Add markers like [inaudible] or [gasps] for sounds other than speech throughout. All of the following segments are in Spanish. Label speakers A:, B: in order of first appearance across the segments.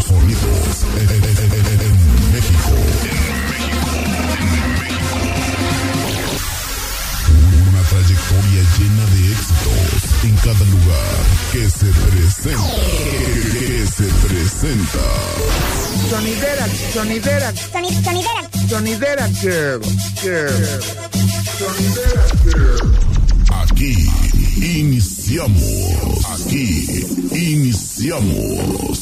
A: los sonidos en, en- en- en- en México. Una trayectoria llena de éxitos en cada lugar que se presenta. Que se presenta.
B: Johnny Derak, Johnny Derak,
C: Johnny, Johnny Derak.
B: Johnny Derak, girl, girl. Johnny Derak, girl.
A: Aquí iniciamos. Aquí iniciamos.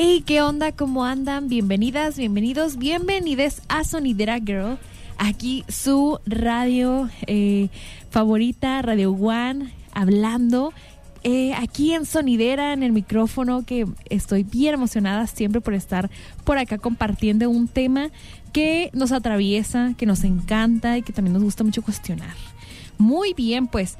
D: Hey, ¿qué onda? ¿Cómo andan? Bienvenidas, bienvenidos, bienvenides a Sonidera Girl. Aquí su radio eh, favorita, Radio One, hablando. eh, aquí en Sonidera, en el micrófono, que estoy bien emocionada siempre por estar por acá compartiendo un tema que nos atraviesa, que nos encanta y que también nos gusta mucho cuestionar. Muy bien, pues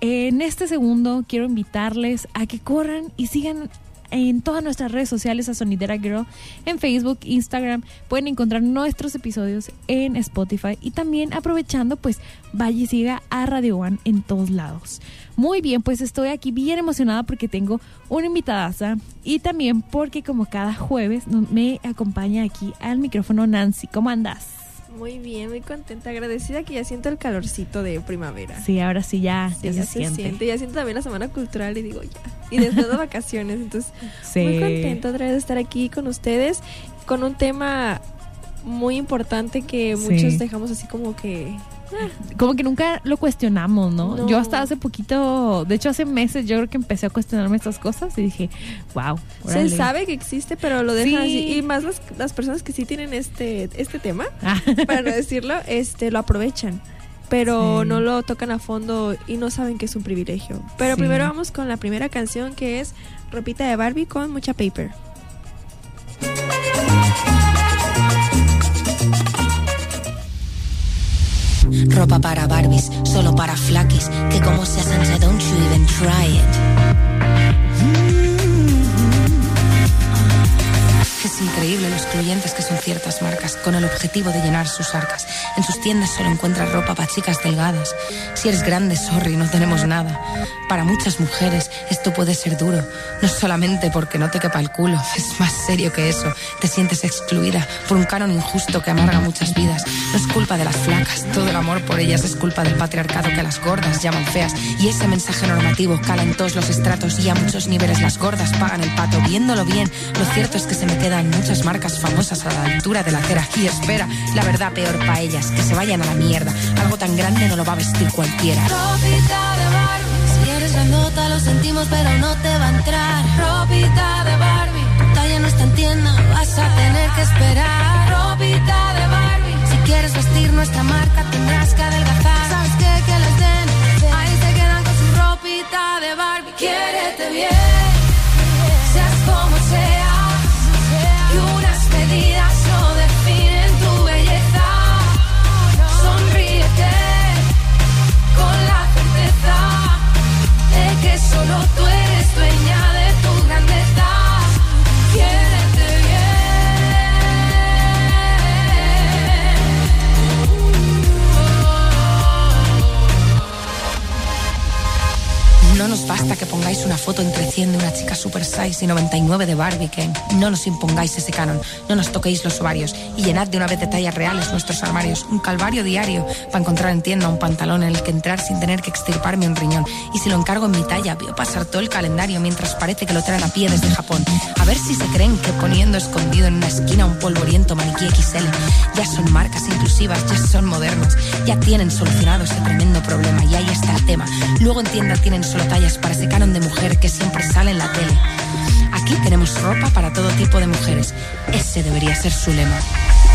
D: en este segundo quiero invitarles a que corran y sigan en todas nuestras redes sociales a Sonidera Girl, en Facebook, Instagram. Pueden encontrar nuestros episodios en Spotify y también aprovechando, pues vaya y siga a Radio One en todos lados. Muy bien, pues estoy aquí bien emocionada porque tengo una invitadaza y también porque como cada jueves me acompaña aquí al micrófono Nancy. ¿Cómo andas?
E: Muy bien, muy contenta, agradecida que ya siento el calorcito de primavera.
D: Sí, ahora sí ya,
E: Sí,
D: ya se, siente.
E: Ya siento también la semana cultural y digo ya. Y después de [laughs] vacaciones, entonces
D: Sí.
E: muy contenta otra vez de estar aquí con ustedes con un tema muy importante que
D: Sí.
E: muchos dejamos así como que
D: como que nunca lo cuestionamos, ¿no?
E: No.
D: Yo hasta hace poquito, de hecho hace meses yo creo que empecé a cuestionarme estas cosas y dije, wow.
E: se sabe que existe, pero lo dejan
D: Sí.
E: así. Y más las, las personas que sí tienen este, este tema, [laughs]
D: Ah,
E: para no decirlo, este, lo aprovechan. Pero
D: Sí.
E: no lo tocan a fondo y no saben que es un privilegio. Pero
D: Sí.
E: primero vamos con la primera canción que es Ropita de Barbie con mucha paper.
F: Ropa para Barbies, solo para flakis. Que como se Sansa, don't you even try it. Es increíble lo excluyentes que son ciertas marcas, con el objetivo de llenar sus arcas. En sus tiendas solo encuentras ropa para chicas delgadas. Si eres grande, sorry, no tenemos nada. Para muchas mujeres esto puede ser duro, no solamente porque no te quepa el culo, [laughs] es más serio que eso. Te sientes excluida por un canon injusto que amarga muchas vidas. No es culpa de las flacas, todo el amor por ellas es culpa del patriarcado que a las gordas llaman feas. Y ese mensaje normativo cala en todos los estratos y a muchos niveles las gordas pagan el pato. Viéndolo bien, lo cierto es que se me quedan muchas marcas famosas a la altura de la acera. Y espera, la verdad peor para ellas, que se vayan a la mierda. Algo tan grande no lo va a vestir cualquiera.
C: Ropita de Barbie. Si eres grandota lo sentimos, pero no te va a entrar. Ropita de Barbie. Tu talla no está en tienda, vas a tener que esperar. Ropita de Barbie. Si quieres vestir nuestra marca, tendrás que adelgazar. ¿Sabes qué? Que les den. Ahí se quedan con su ropita de Barbie. Quiérete bien, solo tú
F: No nos basta que pongáis una foto entre 100 de una chica super size y 99 de Barbie Ken. No nos impongáis ese canon, no nos toquéis los ovarios y llenad de una vez de tallas reales nuestros armarios. Un calvario diario para encontrar en tienda un pantalón en el que entrar sin tener que extirparme un riñón. Y si lo encargo en mi talla, veo pasar todo el calendario mientras parece que lo traen a pie desde Japón. A ver si se creen que poniendo escondido en una esquina un polvoriento maniquí XL, ya son marcas inclusivas, ya son modernos, ya tienen solucionado ese tremendo problema y ahí está el tema. Luego en tienda tienen solo pantallas para ese canon de mujer que siempre sale en la tele. Aquí tenemos ropa para todo tipo de mujeres. Ese debería ser su lema.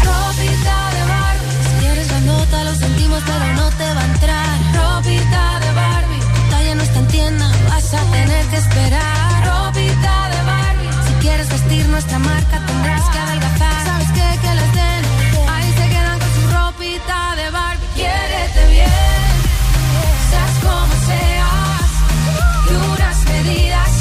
C: Ropita de Barbie, si eres la nota, lo sentimos, pero no te va a entrar. Ropita de Barbie, tu talla no está en tienda, vas a tener que esperar. Ropita de Barbie, si quieres vestir nuestra marca, tendrás que adelgazar. ¿Sabes qué? Que les den, ahí se quedan con su ropita de Barbie. Quiérete bien, seas como seas. Y unas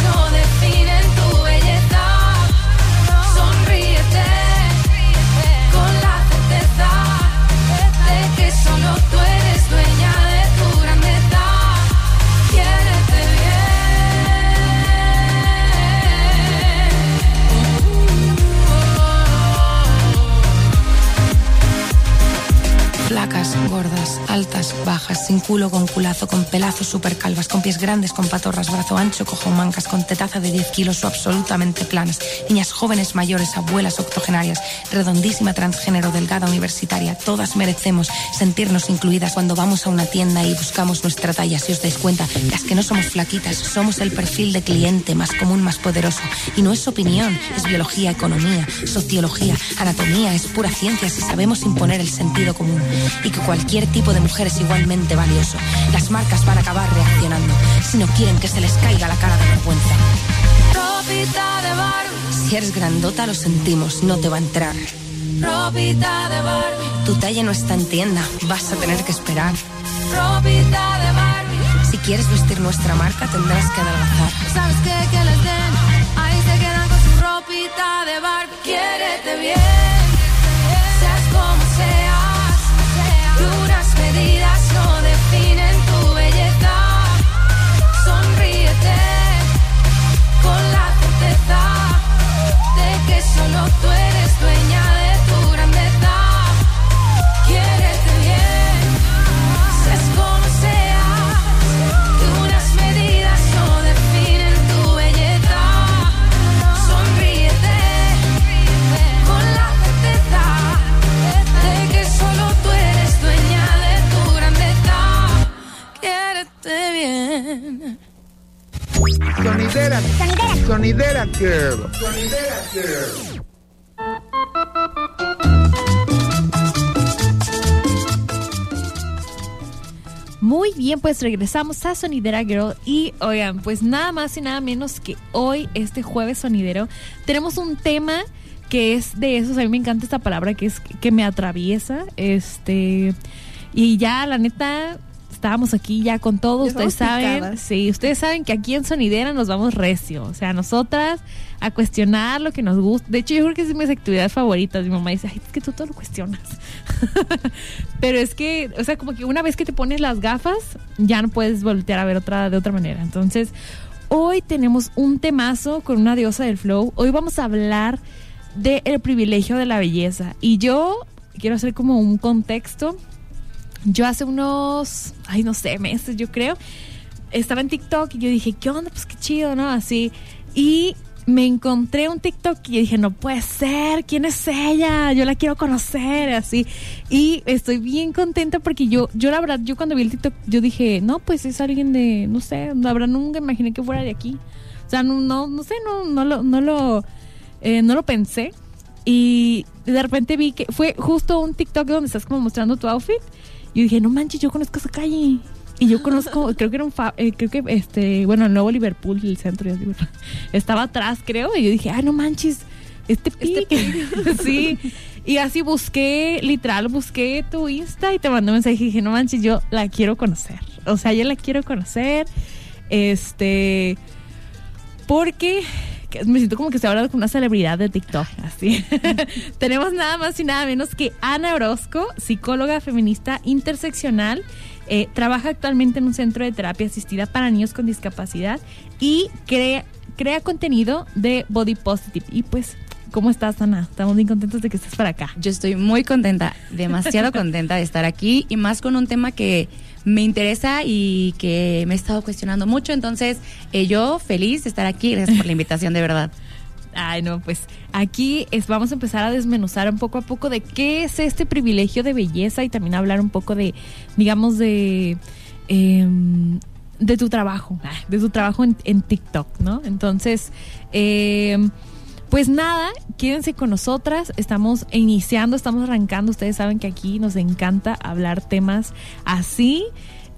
F: Gordas, altas, bajas, sin culo, con culazo, con pelazos super calvas, con pies grandes, con patorras, brazo ancho, cojo mancas, con tetaza de 10 kilos o absolutamente planas. Niñas jóvenes, mayores, abuelas octogenarias, redondísima transgénero, delgada universitaria. Todas merecemos sentirnos incluidas cuando vamos a una tienda y buscamos nuestra talla. Si os dais cuenta, las que no somos flaquitas, somos el perfil de cliente más común, más poderoso. Y no es opinión, es biología, economía, sociología, anatomía, es pura ciencia si sabemos imponer el sentido común. Y que cualquier tipo de mujer es igualmente valioso. Las marcas van a acabar reaccionando si no quieren que se les caiga la cara de vergüenza.
C: Ropita de Barbie,
F: Si eres grandota, lo sentimos, no te va a entrar.
C: ropita de Barbie,
F: Tu talla no está en tienda, vas a tener que esperar.
C: ropita de Barbie.
F: Si quieres vestir nuestra marca, tendrás que adelgazar.
C: ¿Sabes qué? Que les den. Ahí se quedan con su ropita de Barbie. Quiérete bien, que solo tú eres dueña de tu grandeza. Quiérete bien, seas como seas. Y unas medidas no definen tu belleza. Sonríete con la certeza de que solo tú eres dueña de tu grandeza. Quiérete bien.
B: Sonidera Girl. Sonidera Girl.
D: Muy bien, pues regresamos a Sonidera Girl y oigan, pues nada más y nada menos que hoy, este jueves sonidero, tenemos un tema que es de esos, a mí me encanta esta palabra que es que me atraviesa, este, y ya la neta, estábamos aquí ya con todo, ustedes saben,
E: picadas.
D: sí, ustedes saben que aquí en Sonidera nos vamos recio, o sea, nosotras a cuestionar lo que nos gusta, de hecho yo creo que es de mis actividades favoritas, mi mamá dice, ay, es que tú todo lo cuestionas. [laughs] Pero es que, o sea, como que una vez que te pones las gafas, ya no puedes voltear a ver otra de otra manera. Entonces, hoy tenemos un temazo con una diosa del flow. Hoy vamos a hablar del privilegio de la belleza. Y yo quiero hacer como un contexto. Yo hace unos, ay, no sé, meses, yo creo, estaba en TikTok y yo dije, ¿qué onda? Pues qué chido, ¿no? Así. Y me encontré un TikTok y dije, no puede ser, ¿quién es ella? Yo la quiero conocer, así. Y estoy bien contenta porque yo, yo la verdad, yo cuando vi el TikTok, yo dije, no, pues es alguien de, no sé, la verdad nunca imaginé que fuera de aquí. O sea, no, no, no sé, no, no lo, no lo, eh, no lo pensé. Y de repente vi que fue justo un TikTok donde estás como mostrando tu outfit. Yo dije, no manches, yo conozco esa calle. Y yo conozco, [laughs] creo que era un, fa- eh, creo que este, bueno, el nuevo Liverpool, el centro, ya digo, [laughs] estaba atrás, creo. Y yo dije, ay, no manches, este pique. [laughs] sí. Y así busqué, literal, busqué tu Insta y te mandé un mensaje y dije, no manches, yo la quiero conocer. O sea, yo la quiero conocer. Este, porque que me siento como que estoy hablando con una celebridad de TikTok, así. [laughs] Tenemos nada más y nada menos que Ana Orozco, psicóloga feminista interseccional. eh, trabaja actualmente en un centro de terapia asistida para niños con discapacidad y crea, crea contenido de Body Positive. Y pues, ¿cómo estás, Ana? Estamos bien contentos de que estés para acá.
G: Yo estoy muy contenta, demasiado [laughs] contenta de estar aquí y más con un tema que me interesa y que me he estado cuestionando mucho. Entonces, eh, yo feliz de estar aquí. Gracias por la invitación, de verdad. [laughs]
D: Ay, no, pues aquí es, vamos a empezar a desmenuzar un poco a poco de qué es este privilegio de belleza y también hablar un poco de, digamos, de, em, de tu trabajo, de tu trabajo en, en TikTok, ¿no? Entonces, em, pues nada, quédense con nosotras, estamos iniciando, estamos arrancando, ustedes saben que aquí nos encanta hablar temas así.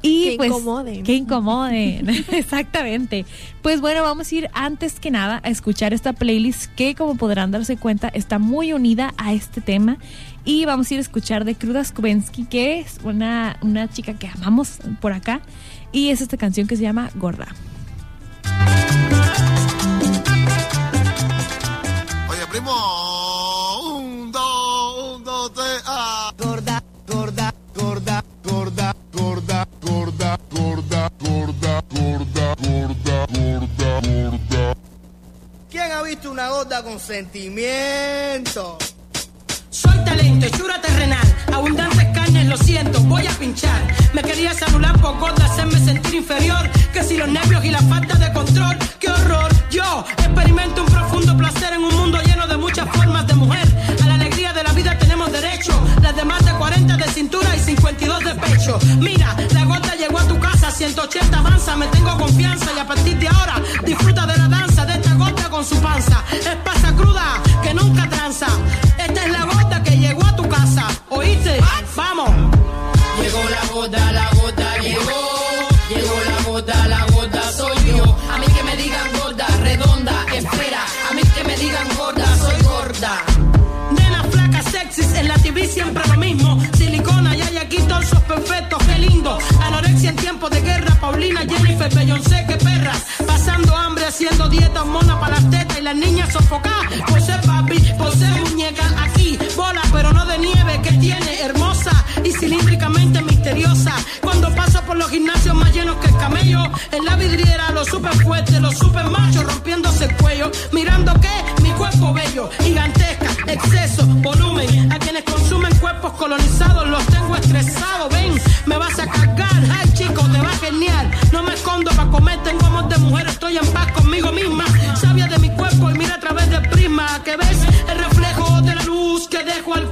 D: Y
E: Que
D: pues,
E: incomoden.
D: Que incomoden, [laughs] exactamente. Pues bueno, vamos a ir antes que nada a escuchar esta playlist que como podrán darse cuenta está muy unida a este tema. Y vamos a ir a escuchar de Cruda Skubensky, que es una, una chica que amamos por acá. Y es esta canción que se llama Gorda.
H: Visto una gorda con sentimiento?
I: Soy talento, hechura terrenal, abundantes carnes, lo siento, voy a pinchar. Me quería celular por gorda, hacerme sentir inferior. Que si los nervios y la falta de control, qué horror. Yo experimento un profundo placer en un mundo lleno de muchas formas de mujer. A la alegría de la vida tenemos derecho. Las de más de 40 de cintura y 52 de pecho. Mira, la gorda llegó a tu casa, 180 avanza, me tengo confianza y a partir de ahora disfruta de la danza de esta con su panza. Es pasa cruda que nunca tranza. Esta es la gorda que llegó a tu casa. ¿Oíste? Vamos.
J: Llegó la gota, la gota llegó. Llegó la gota, la gota soy yo. A mí que me digan gorda, redonda, espera. A mí que me digan gorda, soy gorda.
I: Nena flaca, sexys, en la TV siempre lo mismo. Silicona y hay aquí torsos perfectos, qué lindo. Anorexia en tiempos de guerra, Paulina, Jennifer, Beyoncé, qué perras. Haciendo dieta, mona para las tetas y las niñas sofocadas. Por ser papi, por ser muñeca, aquí, bola, pero no de nieve, que tiene, hermosa y cilíndricamente misteriosa. Cuando paso por los gimnasios más llenos que el camello, en la vidriera, los super fuertes, los super machos rompiéndose el cuello. Mirando que mi cuerpo bello, gigantesca, exceso, volumen. A quienes consumen cuerpos colonizados, los que ves el reflejo de la luz que dejo al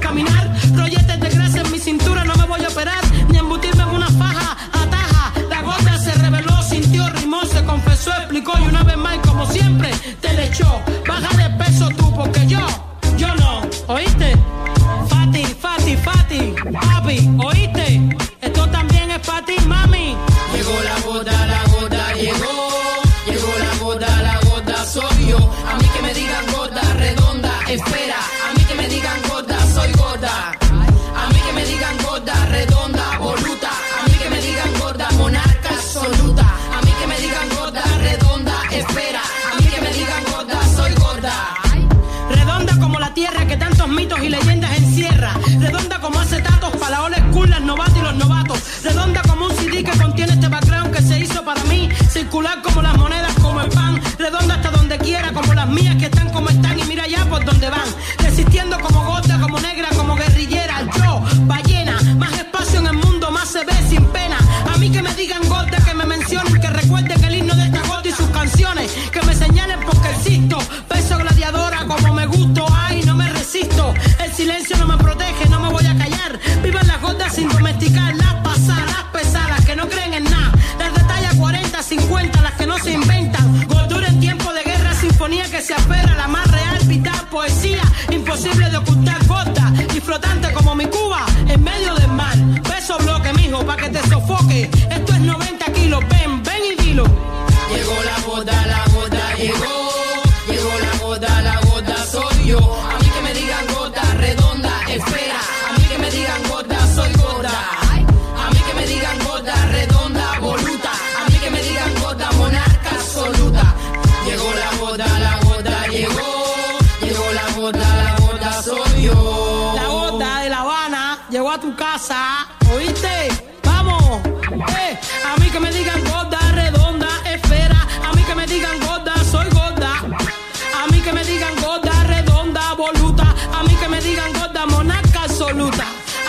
J: absoluta,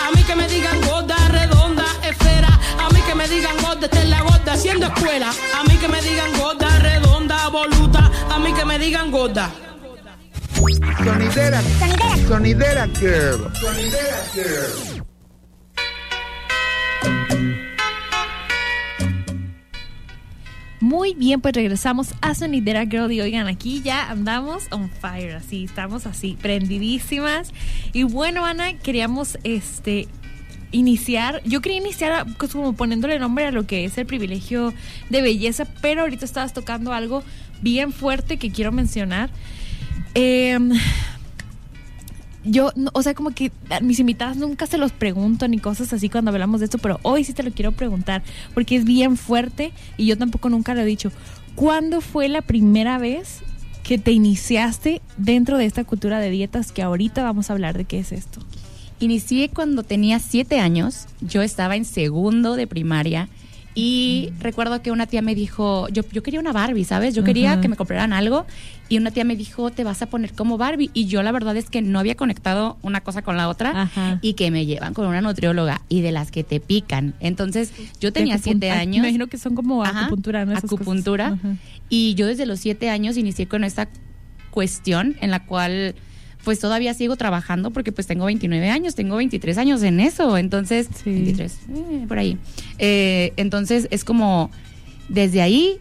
J: a mí que me digan gorda redonda,
I: esfera, a mí que me digan gorda, esta es la gorda haciendo escuela, a mí que me digan gorda redonda, voluta, a mí que me digan gorda.
B: Sonidera. Sonidera Girl. Sonidera Girl.
D: Muy bien, pues regresamos a Sonidera Girl y oigan, aquí ya andamos on fire, así, estamos así, prendidísimas. Y bueno, Ana, queríamos este iniciar, yo quería iniciar pues, como poniéndole nombre a lo que es el privilegio de belleza, pero ahorita estabas tocando algo bien fuerte que quiero mencionar. Em, yo, o sea, como que a mis invitadas nunca se los pregunto ni cosas así cuando hablamos de esto, pero hoy sí te lo quiero preguntar porque es bien fuerte y yo tampoco nunca lo he dicho. ¿Cuándo fue la primera vez que te iniciaste dentro de esta cultura de dietas que ahorita vamos a hablar de qué es esto?
G: Inicié cuando tenía siete años. Yo estaba en segundo de primaria. Y recuerdo que una tía me dijo, yo, yo quería una Barbie, ¿sabes? Yo quería
D: Ajá.
G: que me compraran algo. Y una tía me dijo, te vas a poner como Barbie. Y yo la verdad es que no había conectado una cosa con la otra.
D: Ajá.
G: Y que me llevan con una nutrióloga y de las que te pican. Entonces yo tenía siete años.
D: Me imagino que son como
G: Ajá,
D: acupuntura, ¿no? Esas
G: acupuntura. Y yo desde los siete años inicié con esta cuestión en la cual pues todavía sigo trabajando porque pues tengo 29 años, tengo 23 años en eso, entonces, 23, eh, por ahí. Eh, entonces es como, desde ahí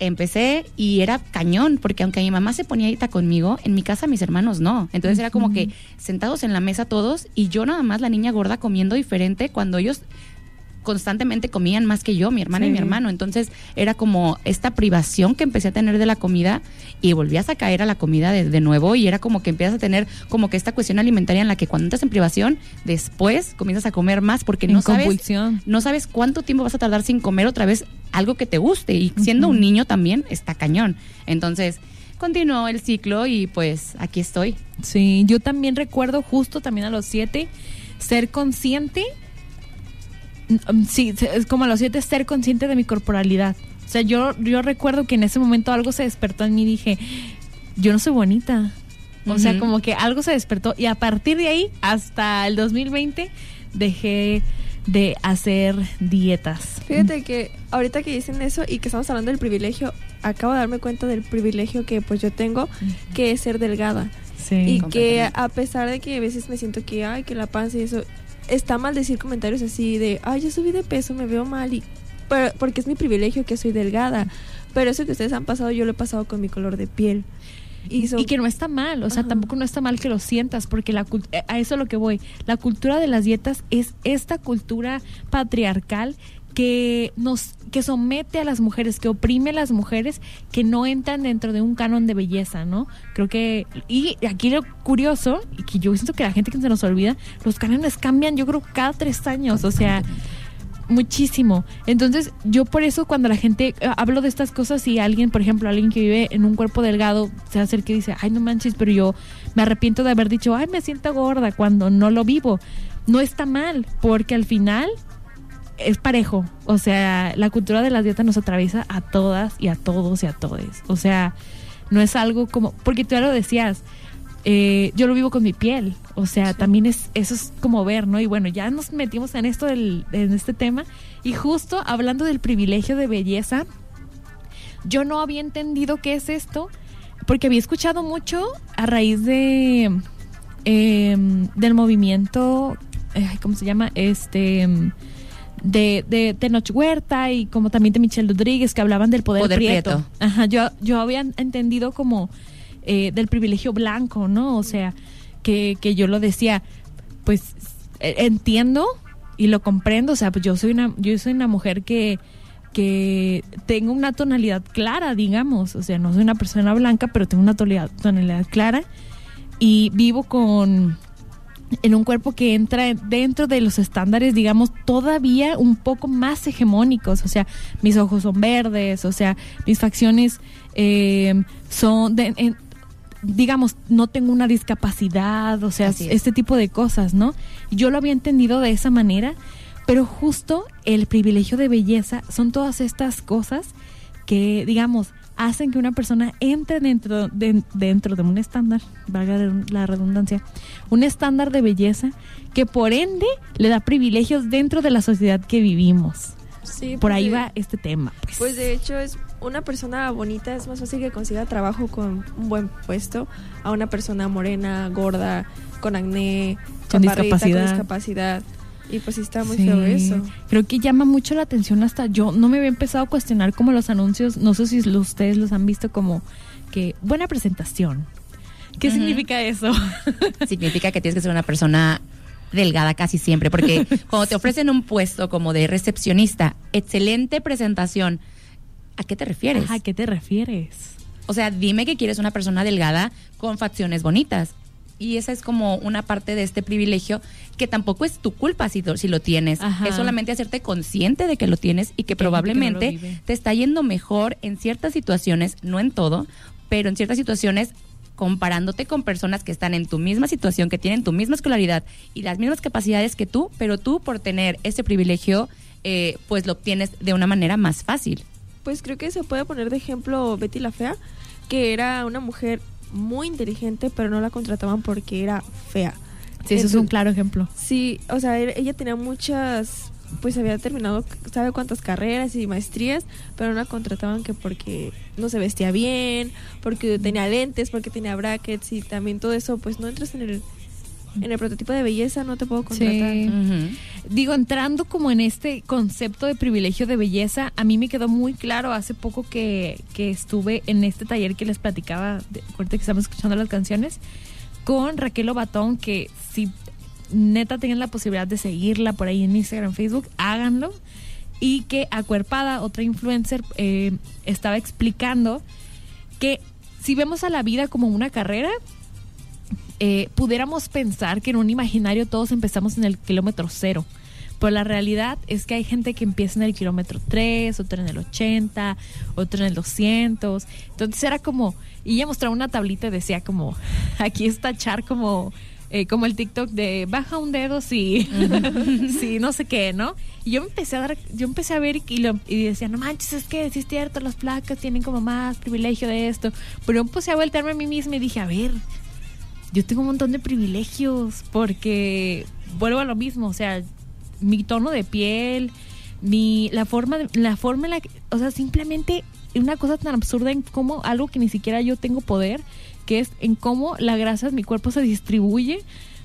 G: empecé y era cañón, porque aunque mi mamá se ponía ahorita conmigo, en mi casa mis hermanos no. Entonces era como que sentados en la mesa todos y yo nada más la niña gorda comiendo diferente cuando ellos constantemente comían más que yo, mi hermana y mi hermano. Entonces era como esta privación que empecé a tener de la comida y volvías a caer a la comida de, de nuevo y era como que empiezas a tener como que esta cuestión alimentaria en la que cuando entras en privación, después comienzas a comer más porque
D: En
G: no sabes, no sabes cuánto tiempo vas a tardar sin comer otra vez algo que te guste y siendo un niño también está cañón. Entonces continuó el ciclo y pues aquí estoy.
D: Sí, yo también recuerdo justo también a los siete ser consciente, sí, se- es como a los siete ser consciente de mi corporalidad. O sea, yo, yo recuerdo que en ese momento algo se despertó en mí y dije, yo no soy bonita. O sea, como que algo se despertó y a partir de ahí hasta el 2020 dejé de hacer dietas.
E: Fíjate que ahorita que dicen eso y que estamos hablando del privilegio, acabo de darme cuenta del privilegio que pues yo tengo, que es ser delgada.
D: Sí.
E: y que a pesar de que a veces me siento que, ay, que la panza y eso, está mal decir comentarios así de, ay, yo subí de peso, me veo mal, y, pero, porque es mi privilegio que soy delgada. Pero eso que ustedes han pasado, yo lo he pasado con mi color de piel. Y, so-
D: y que no está mal, o sea,
E: Ajá.
D: tampoco no está mal que lo sientas, porque la eh, a eso es lo que voy. La cultura de las dietas es esta cultura patriarcal que nos que somete a las mujeres, que oprime a las mujeres que no entran dentro de un canon de belleza, ¿no? Creo que y aquí lo curioso y que yo siento que la gente que se nos olvida, los cánones cambian, yo creo cada tres años, o sea, muchísimo. Entonces, yo por eso cuando la gente eh, hablo de estas cosas y alguien, por ejemplo, alguien que vive en un cuerpo delgado se acerca y dice, ay, no manches, pero yo me arrepiento de haber dicho, ay, me siento gorda cuando no lo vivo. No está mal, porque al final es parejo. O sea, la cultura de las dietas nos atraviesa a todas y a todos y a todes. O sea, no es algo como, porque tú ya lo decías, eh, yo lo vivo con mi piel. O sea, también es, eso es como ver, ¿no? Y bueno, ya nos metimos en esto del, en este tema. Y justo hablando del privilegio de belleza, yo no había entendido qué es esto, porque había escuchado mucho a raíz de eh, del movimiento, eh, ¿cómo se llama? Este em, de, de Tenoch Huerta y como también de Michelle Rodríguez que hablaban del poder,
G: Poder
D: prieto.
G: prieto.
D: Ajá, yo, yo había entendido como eh, del privilegio blanco, ¿no? O sea, que, que yo lo decía, pues eh, entiendo y lo comprendo, o sea, pues yo soy una, yo soy una mujer que, que tengo una tonalidad clara, digamos, o sea, no soy una persona blanca, pero tengo una tonalidad, tonalidad clara y vivo con en un cuerpo que entra dentro de los estándares, digamos, todavía un poco más hegemónicos. O sea, mis ojos son verdes, o sea, mis facciones eh, son, de- en- digamos, no tengo una discapacidad, o sea,
G: es.
D: este tipo de cosas, ¿no? Yo lo había entendido de esa manera, pero justo el privilegio de belleza son todas estas cosas que, digamos, hacen que una persona entre dentro de, dentro de un estándar, valga la redundancia, un estándar de belleza que por ende le da privilegios dentro de la sociedad que vivimos.
E: Sí,
D: por
E: pues
D: ahí
E: de-
D: va este tema. Pues.
E: Pues de hecho es una persona bonita es más fácil que consiga trabajo con un buen puesto a una persona morena, gorda, con acné,
D: Con discapacidad.
E: con discapacidad. Y pues sí está muy
D: Sí,
E: feo eso.
D: Creo que llama mucho la atención hasta yo no me había empezado a cuestionar como los anuncios, no sé si lo- ustedes los han visto como que buena presentación. ¿Qué significa eso? [laughs]
G: Significa que tienes que ser una persona delgada casi siempre, porque [laughs] cuando te ofrecen un puesto como de recepcionista, excelente presentación, ¿a qué te refieres?
D: Ajá, ¿A qué te refieres?
G: O sea, dime que quieres una persona delgada con facciones bonitas. Y esa es como una parte de este privilegio que tampoco es tu culpa si, si lo tienes.
D: Ajá.
G: Es solamente hacerte consciente de que lo tienes y que
D: no
G: probablemente te está yendo mejor en ciertas situaciones, no en todo, pero en ciertas situaciones comparándote con personas que están en tu misma situación, que tienen tu misma escolaridad y las mismas capacidades que tú, pero tú por tener ese privilegio, eh, pues lo obtienes de una manera más fácil.
E: Pues creo que se puede poner de ejemplo Betty la Fea, que era una mujer muy inteligente, pero no la contrataban porque era fea.
D: Sí, eso es un claro ejemplo.
E: Sí, o sea, e- ella tenía muchas, pues había terminado, sabe cuántas carreras y maestrías, pero no la contrataban que porque no se vestía bien, porque tenía lentes, porque tenía brackets y también todo eso, pues no entras en el, en el prototipo de belleza, no te puedo contratar.
D: Sí. Digo, entrando como en este concepto de privilegio de belleza, a mí me quedó muy claro hace poco que, que estuve en este taller que les platicaba, de, ahorita que estamos escuchando las canciones, con Raquel Obatón, que si neta tengan la posibilidad de seguirla por ahí en Instagram, Facebook, háganlo. Y que Acuerpada, otra influencer, eh, estaba explicando que si vemos a la vida como una carrera, eh, pudiéramos pensar que en un imaginario todos empezamos en el kilómetro cero. Pero la realidad es que hay gente que empieza en el kilómetro 3, otra en el 80, otra en el 200. Entonces era como, y ella mostraba una tablita y decía como, [laughs] aquí está Char como, eh, como el TikTok de baja un dedo si, [laughs] no sé qué, ¿no? Y yo empecé a dar, yo empecé a ver y, lo- y decía, no manches, es que sí es cierto, las placas tienen como más privilegio de esto. Pero yo empecé a voltearme a mí misma y dije, a ver, yo tengo un montón de privilegios porque vuelvo a lo mismo, o sea, mi tono de piel, mi la forma de- la forma en la que, o sea, simplemente una cosa tan absurda en cómo algo que ni siquiera yo tengo poder, que es en cómo la grasa de mi cuerpo se distribuye.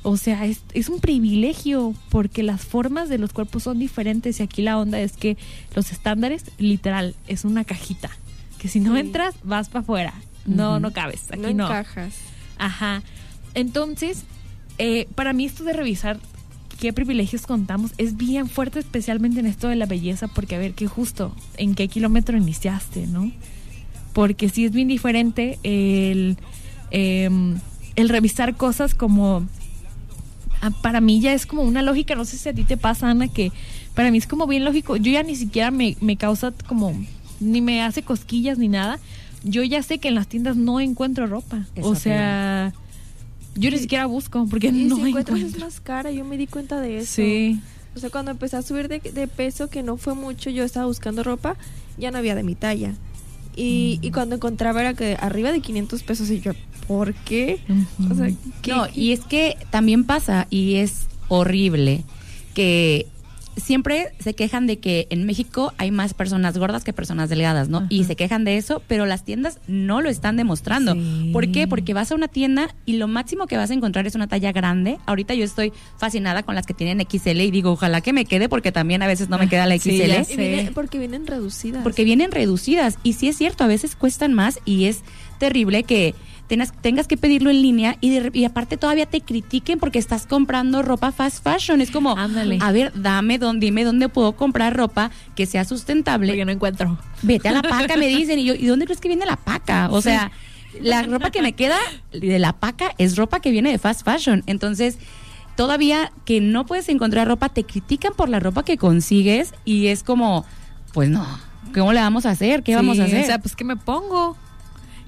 D: O sea, es, es un privilegio porque las formas de los cuerpos son diferentes y aquí la onda es que los estándares, literal, es una cajita. Que si no
E: Sí.
D: entras, vas para afuera. No, no cabes. Aquí
E: no
D: no.
E: encajas.
D: Ajá. Entonces, eh, para mí esto de revisar qué privilegios contamos es bien fuerte, especialmente en esto de la belleza, porque a ver, qué justo, en qué kilómetro iniciaste, ¿no? Porque sí es bien diferente el, em, el revisar cosas como... ah, Para mí ya es como una lógica, no sé si a ti te pasa, Ana, que para mí es como bien lógico. Yo ya ni siquiera me, me causa como, ni me hace cosquillas ni nada. Yo ya sé que en las tiendas no encuentro ropa. O sea, yo ni siquiera busco porque
E: Y
D: no
E: si encuentras es
D: encuentro.
E: más cara, yo me di cuenta de eso.
D: Sí.
E: O sea, cuando empecé a subir de, de peso, que no fue mucho, yo estaba buscando ropa, ya no había de mi talla. Y, y cuando encontraba era que arriba de 500 pesos y yo, ¿por qué? O sea, ¿qué-
G: No, y es que también pasa y es horrible que siempre se quejan de que en México hay más personas gordas que personas delgadas, ¿no? Y se quejan de eso, pero las tiendas no lo están demostrando.
D: Sí.
G: ¿Por qué? Porque vas a una tienda y lo máximo que vas a encontrar es una talla grande. Ahorita yo estoy fascinada con las que tienen XL y digo, ojalá que me quede porque también a veces no me queda la XL.
D: Sí,
E: y viene- porque vienen reducidas.
G: Porque vienen reducidas. Y sí es cierto, a veces cuestan más y es terrible que tengas, tengas que pedirlo en línea y, de y aparte todavía te critiquen porque estás comprando ropa fast fashion. Es como,
D: Ándale.
G: a ver, dame, dónde, dime dónde puedo comprar ropa que sea sustentable.
D: Porque no encuentro.
G: Vete a la paca, me [laughs] dicen. Y yo, ¿y dónde crees que viene la paca? O sea, la ropa que me queda de la paca es ropa que viene de fast fashion. Entonces, todavía que no puedes encontrar ropa, te critican por la ropa que consigues y es como, pues no, ¿cómo le vamos a hacer? ¿Qué vamos a hacer?
D: O sea, pues ¿qué me pongo?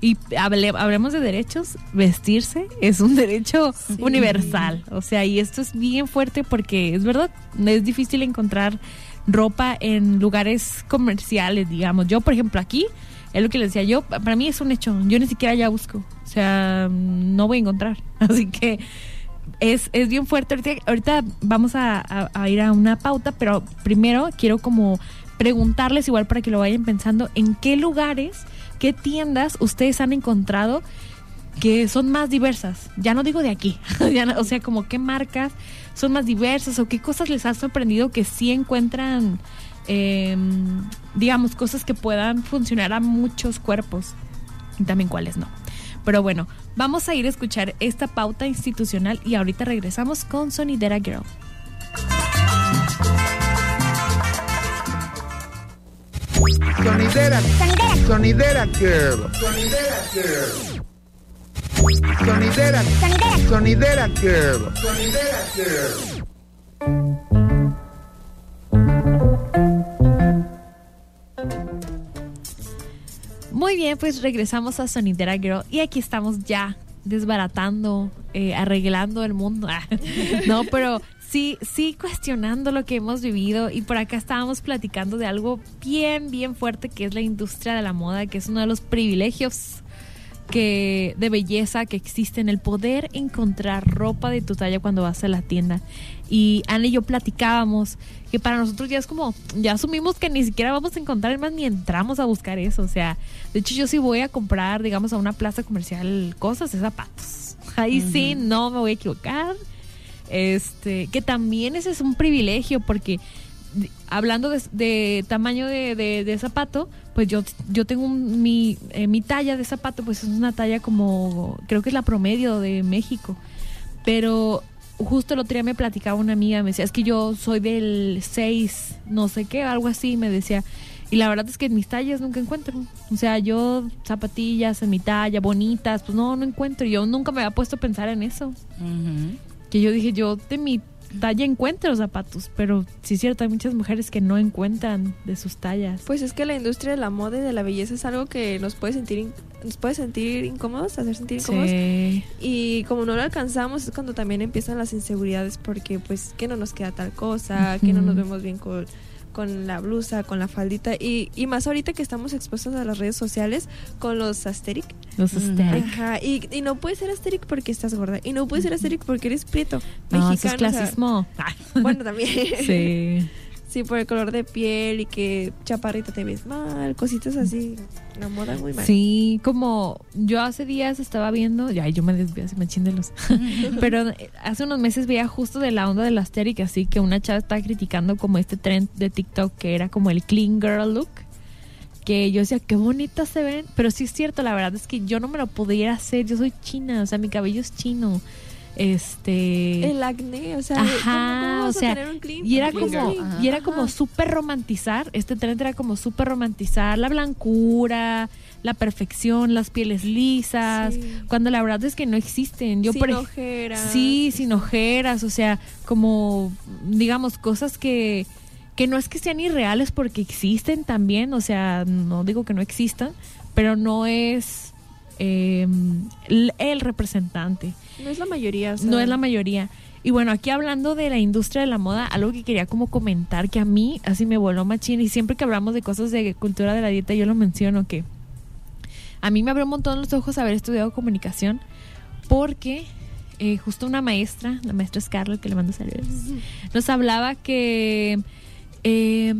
D: Y hable- hablemos de derechos, vestirse es un derecho universal. O sea, y esto es bien fuerte porque es verdad, es difícil encontrar ropa en lugares comerciales, digamos. Yo, por ejemplo, aquí, es lo que les decía yo, para mí es un hecho. Yo ni siquiera ya busco. O sea, no voy a encontrar. [laughs] Así que es, es bien fuerte. Ahorita, ahorita vamos a, a- a ir a una pauta, pero primero quiero como preguntarles igual para que lo vayan pensando en qué lugares, qué tiendas ustedes han encontrado que son más diversas. Ya no digo de aquí, [laughs] o sea, como qué marcas son más diversas o qué cosas les ha sorprendido que sí encuentran, eh, digamos, cosas que puedan funcionar a muchos cuerpos y también cuáles no. Pero bueno, vamos a ir a escuchar esta pauta institucional y ahorita regresamos con Sonidera Girl.
B: Sonidera. Sonidera Girl. Sonidera Girl. Sonidera. Sonidera Girl. Sonidera Girl.
D: Muy bien, pues regresamos a Sonidera Girl y aquí estamos ya desbaratando, eh, arreglando el mundo. [laughs] no, pero sí, sí cuestionando lo que hemos vivido y por acá estábamos platicando de algo bien, bien fuerte que es la industria de la moda, que es uno de los privilegios que de belleza que existen, el poder encontrar ropa de tu talla cuando vas a la tienda. Y Ana y yo platicábamos que para nosotros ya es como, ya asumimos que ni siquiera vamos a encontrar más ni entramos a buscar eso. O sea, de hecho yo sí voy a comprar, digamos, a una plaza comercial cosas de zapatos. Ahí sí, no me voy a equivocar. Este, que también ese es un privilegio porque hablando de, de tamaño de, de- de zapato, pues yo, yo tengo un- mi, eh, mi talla de zapato, pues es una talla como, creo que es la promedio de México. Pero justo el otro día me platicaba una amiga, me decía, es que yo soy del 6, no sé qué, algo así, me decía. Y la verdad es que mis tallas nunca encuentro. O sea, yo zapatillas en mi talla, bonitas, pues no, no encuentro. Yo nunca me había puesto a pensar en eso. Que yo dije, yo de mi talla encuentro zapatos, pero sí es cierto, hay muchas mujeres que no encuentran de sus tallas.
E: Pues es que la industria de la moda y de la belleza es algo que nos puede sentir nos puede sentir incómodos, hacer sentir incómodos.
D: Sí.
E: Y como no lo alcanzamos es cuando también empiezan las inseguridades porque pues que no nos queda tal cosa, que no nos vemos bien con, con la blusa, con la faldita y, y más ahorita que estamos expuestos a las redes sociales con los asteric.
D: Los aesthetic.
E: Ajá, y, y no puedes ser asteric porque estás gorda y no puedes ser asteric porque eres prieto.
D: No, eso es
E: mexicano, o sea,
D: clasismo. [laughs]
E: bueno, también.
D: Sí.
E: Sí, por el color de piel y que chaparrita te ves mal, cositas así. La moda muy mal.
D: Sí, como yo hace días estaba viendo, ya yo me desvío así me de los. [laughs] Pero hace unos meses veía justo de la onda de la asteric, así que una chava estaba criticando como este trend de TikTok que era como el clean girl look. Que yo decía, qué bonitas se ven. Pero sí es cierto, la verdad es que yo no me lo pudiera hacer. Yo soy china, o sea, mi cabello es chino. Este.
E: El acné, o sea, ¿cómo- cómo
D: Ajá, o sea, y era como, y era como súper romantizar, este trend era como súper romantizar la blancura, la perfección, las pieles lisas,
E: Sí.
D: cuando la verdad es que no existen. Yo
E: Sin
D: por
E: ojeras.
D: Sí, sin ojeras, o sea, como digamos cosas que que no es que sean irreales porque existen también, o sea, no digo que no existan, pero no es eh, el- el representante.
E: No es la mayoría, o sea,
D: No es la mayoría. Y bueno, aquí hablando de la industria de la moda, algo que quería como comentar que a mí así me voló machín y siempre que hablamos de cosas de cultura de la dieta yo lo menciono que a mí me abrió un montón los ojos haber estudiado comunicación porque eh, justo una maestra, la maestra Scarlett, que le mando saludos, nos hablaba que eh,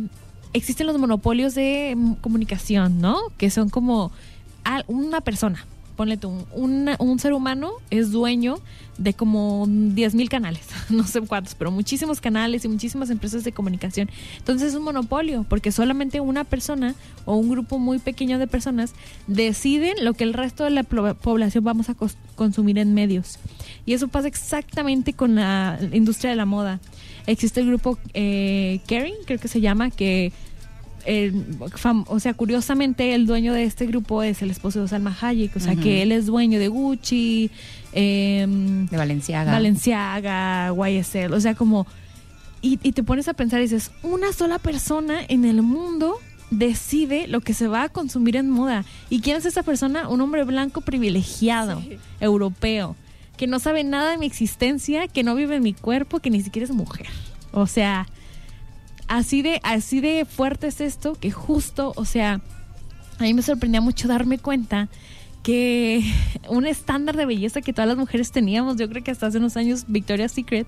D: existen los monopolios de mm, comunicación, ¿no? Que son como una persona, ponle tú, un, ser humano es dueño de como 10 mil canales, [laughs] no sé cuántos, pero muchísimos canales y muchísimas empresas de comunicación. Entonces es un monopolio, porque solamente una persona o un grupo muy pequeño de personas deciden lo que el resto de la población vamos a consumir en medios. Y eso pasa exactamente con la industria de la moda. Existe el grupo eh, Kering, creo que se llama, que o sea, curiosamente el dueño de este grupo es el esposo de Salma Hayek, o sea, que él es dueño de Gucci, em,
G: De Valenciaga.
D: Valenciaga, YSL, o sea, como y, y te pones a pensar y dices, una sola persona en el mundo decide lo que se va a consumir en moda. ¿Y quién es esa persona? Un hombre blanco privilegiado, europeo, que no sabe nada de mi existencia, que no vive en mi cuerpo, que ni siquiera es mujer. O sea, así de, así de fuerte es esto que justo, o sea, a mí me sorprendía mucho darme cuenta que [laughs] un estándar de belleza que todas las mujeres teníamos, yo creo que hasta hace unos años Victoria's Secret,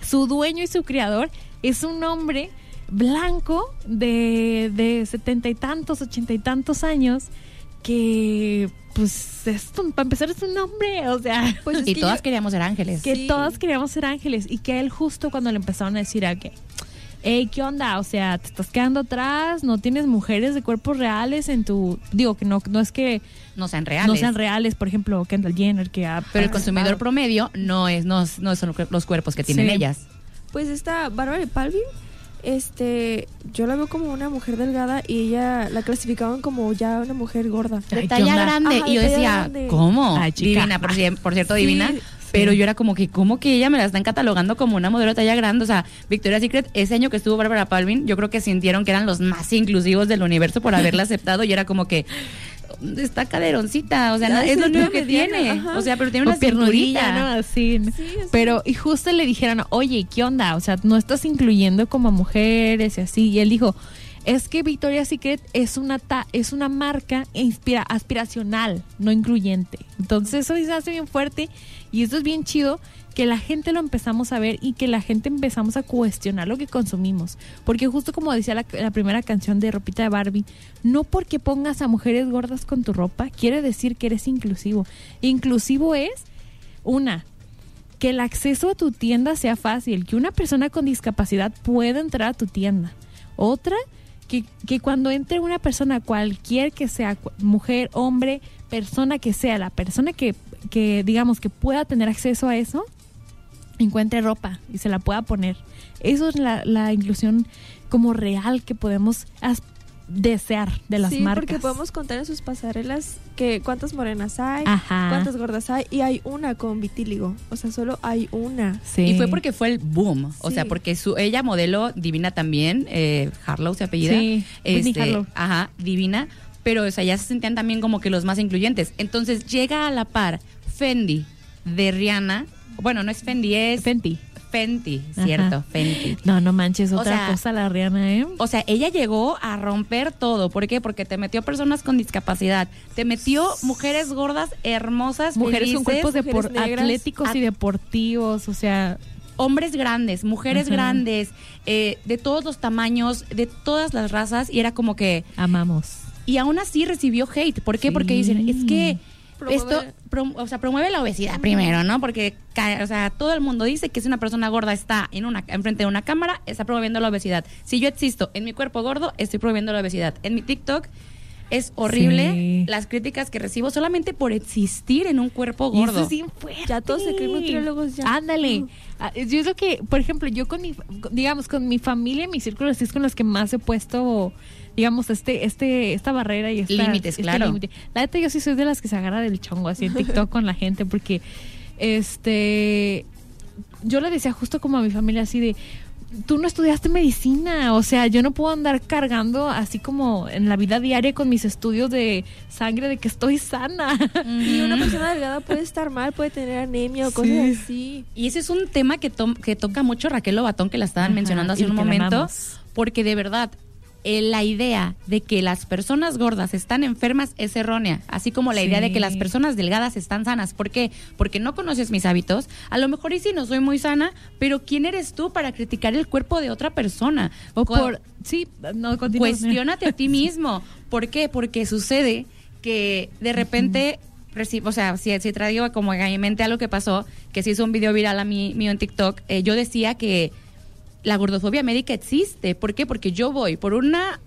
D: su dueño y su creador es un hombre blanco de, de setenta y tantos, ochenta y tantos años que pues para empezar es un hombre, o sea, [laughs]
E: Pues es
G: y
E: que
G: todas
E: yo-
G: queríamos ser ángeles.
D: que
E: Sí.
D: todas queríamos ser ángeles y que a él justo cuando le empezaron a decir a que hey, ¿qué onda? O sea, te estás quedando atrás, no tienes mujeres de cuerpos reales en tu... Digo que no, no es que
G: No sean reales.
D: no sean reales, por ejemplo, Kendall Jenner, que ha
G: Pero el consumidor promedio no es no, es- no son los cuerpos que tienen
D: Sí.
G: ellas.
E: Pues esta Bárbara Palvin, este, yo la veo como una mujer delgada y ella la clasificaban como ya una mujer gorda.
G: De
D: Ay, ¿qué
G: talla grande.
E: Ajá,
G: y yo
E: de talla
G: decía,
E: grande.
G: ¿cómo?
D: Ay, chica.
G: divina, por, por cierto,
E: Sí,
G: divina. Pero yo era como que, ¿cómo que ella me la están catalogando como una modelo de talla grande? O sea, Victoria's Secret, ese año que estuvo Bárbara Palvin, yo creo que sintieron que eran los más inclusivos del universo por haberla aceptado y era como que está caderoncita, o sea, no- es lo único que
E: mediana,
G: tiene.
E: ajá.
G: O sea, pero tiene una
D: piernudilla,
G: cinturita.
D: ¿no? Así.
E: Sí.
D: Pero, y justo le dijeron, oye, ¿qué onda? O sea, no estás incluyendo como a mujeres y así. Y él dijo, es que Victoria's Secret es una ta- es una marca inspira aspiracional, no incluyente. Entonces eso se hace bien fuerte y esto es bien chido que la gente lo empezamos a ver y que la gente empezamos a cuestionar lo que consumimos. Porque justo como decía la, la primera canción de Ropita de Barbie, no porque pongas a mujeres gordas con tu ropa, quiere decir que eres inclusivo. Inclusivo es, una, que el acceso a tu tienda sea fácil, que una persona con discapacidad pueda entrar a tu tienda. Otra, que, que cuando entre una persona, cualquier que sea, mujer, hombre, persona que sea, la persona que, que digamos que pueda tener acceso a eso, encuentre ropa y se la pueda poner. Eso es la, la inclusión como real que podemos as- desear de las
E: sí,
D: marcas.
E: porque podemos contar en sus pasarelas que cuántas morenas hay,
D: Ajá.
E: cuántas gordas hay y hay una con vitíligo. O sea, solo hay una.
D: Sí.
G: Y fue porque fue el boom. O sea, porque su, ella modeló divina también, eh, Harlow se apellida.
D: Sí,
G: Este,
D: Harlow.
G: Ajá, divina. Pero, o sea, ya se sentían también como que los más incluyentes. Entonces llega a la par Fendi de Rihanna. Bueno, no es Fendi, es
D: Fenty.
G: Fenty,
D: Ajá.
G: cierto, Fenty.
D: No, no manches,
G: O
D: otra
G: sea,
D: cosa la Rihanna, ¿eh?
G: O sea, ella llegó a romper todo. ¿Por qué? Porque te metió personas con discapacidad. Te metió mujeres gordas, hermosas,
D: Mujeres con
G: felices,
D: cuerpos depor-
E: negras.
D: atléticos y deportivos, o sea,
G: hombres grandes, mujeres
D: Ajá.
G: grandes, eh, de todos los tamaños, de todas las razas, y era como que...
D: amamos.
G: Y aún así recibió hate. ¿Por qué?
D: Sí.
G: Porque dicen, es que
E: Promueve-
G: esto prom- o sea, promueve la obesidad primero, ¿no? Porque o sea, todo el mundo dice que si una persona gorda está en una enfrente de una cámara, está promoviendo la obesidad. Si yo existo en mi cuerpo gordo, estoy promoviendo la obesidad. En mi TikTok es horrible
D: Sí.
G: las críticas que recibo solamente por existir en un cuerpo
D: Y eso
G: gordo.
D: es bien fuerte.
E: Ya todos se creen nutriólogos ya.
D: Ándale. Ah, Yo es lo que, por ejemplo, yo con mi, digamos, con mi familia y mi círculo así es con los que más he puesto, digamos, este, este, esta barrera y esta,
G: Límites,
D: este
G: claro.
D: límite. La neta, yo sí soy de las que se agarra del chongo así en TikTok con la gente, porque, este, yo le decía justo como a mi familia así de, tú no estudiaste medicina, o sea, yo no puedo andar cargando así como en la vida diaria con mis estudios de sangre de que estoy sana.
E: Y una persona delgada puede estar mal, puede tener anemia o
D: Sí.
E: cosas así.
G: Y ese es un tema que, to- que toca mucho Raquel Lobatón, que la estaban
D: Ajá,
G: mencionando hace un momento, porque de verdad, eh, la idea de que las personas gordas están enfermas es errónea, así como la idea de que las personas delgadas están sanas. ¿Por qué? Porque no conoces mis hábitos. A lo mejor y sí, no soy muy sana, pero ¿quién eres tú para criticar el cuerpo de otra persona?
D: O por, sí, no, continúa.
G: Cuestiónate a ti [laughs] mismo. ¿Por qué? Porque sucede que de repente, reci- o sea, si, si traigo como en mi mente algo que pasó, que se hizo un video viral a mí mío en TikTok, eh, yo decía que la gordofobia médica existe. ¿Por qué? Porque yo voy por una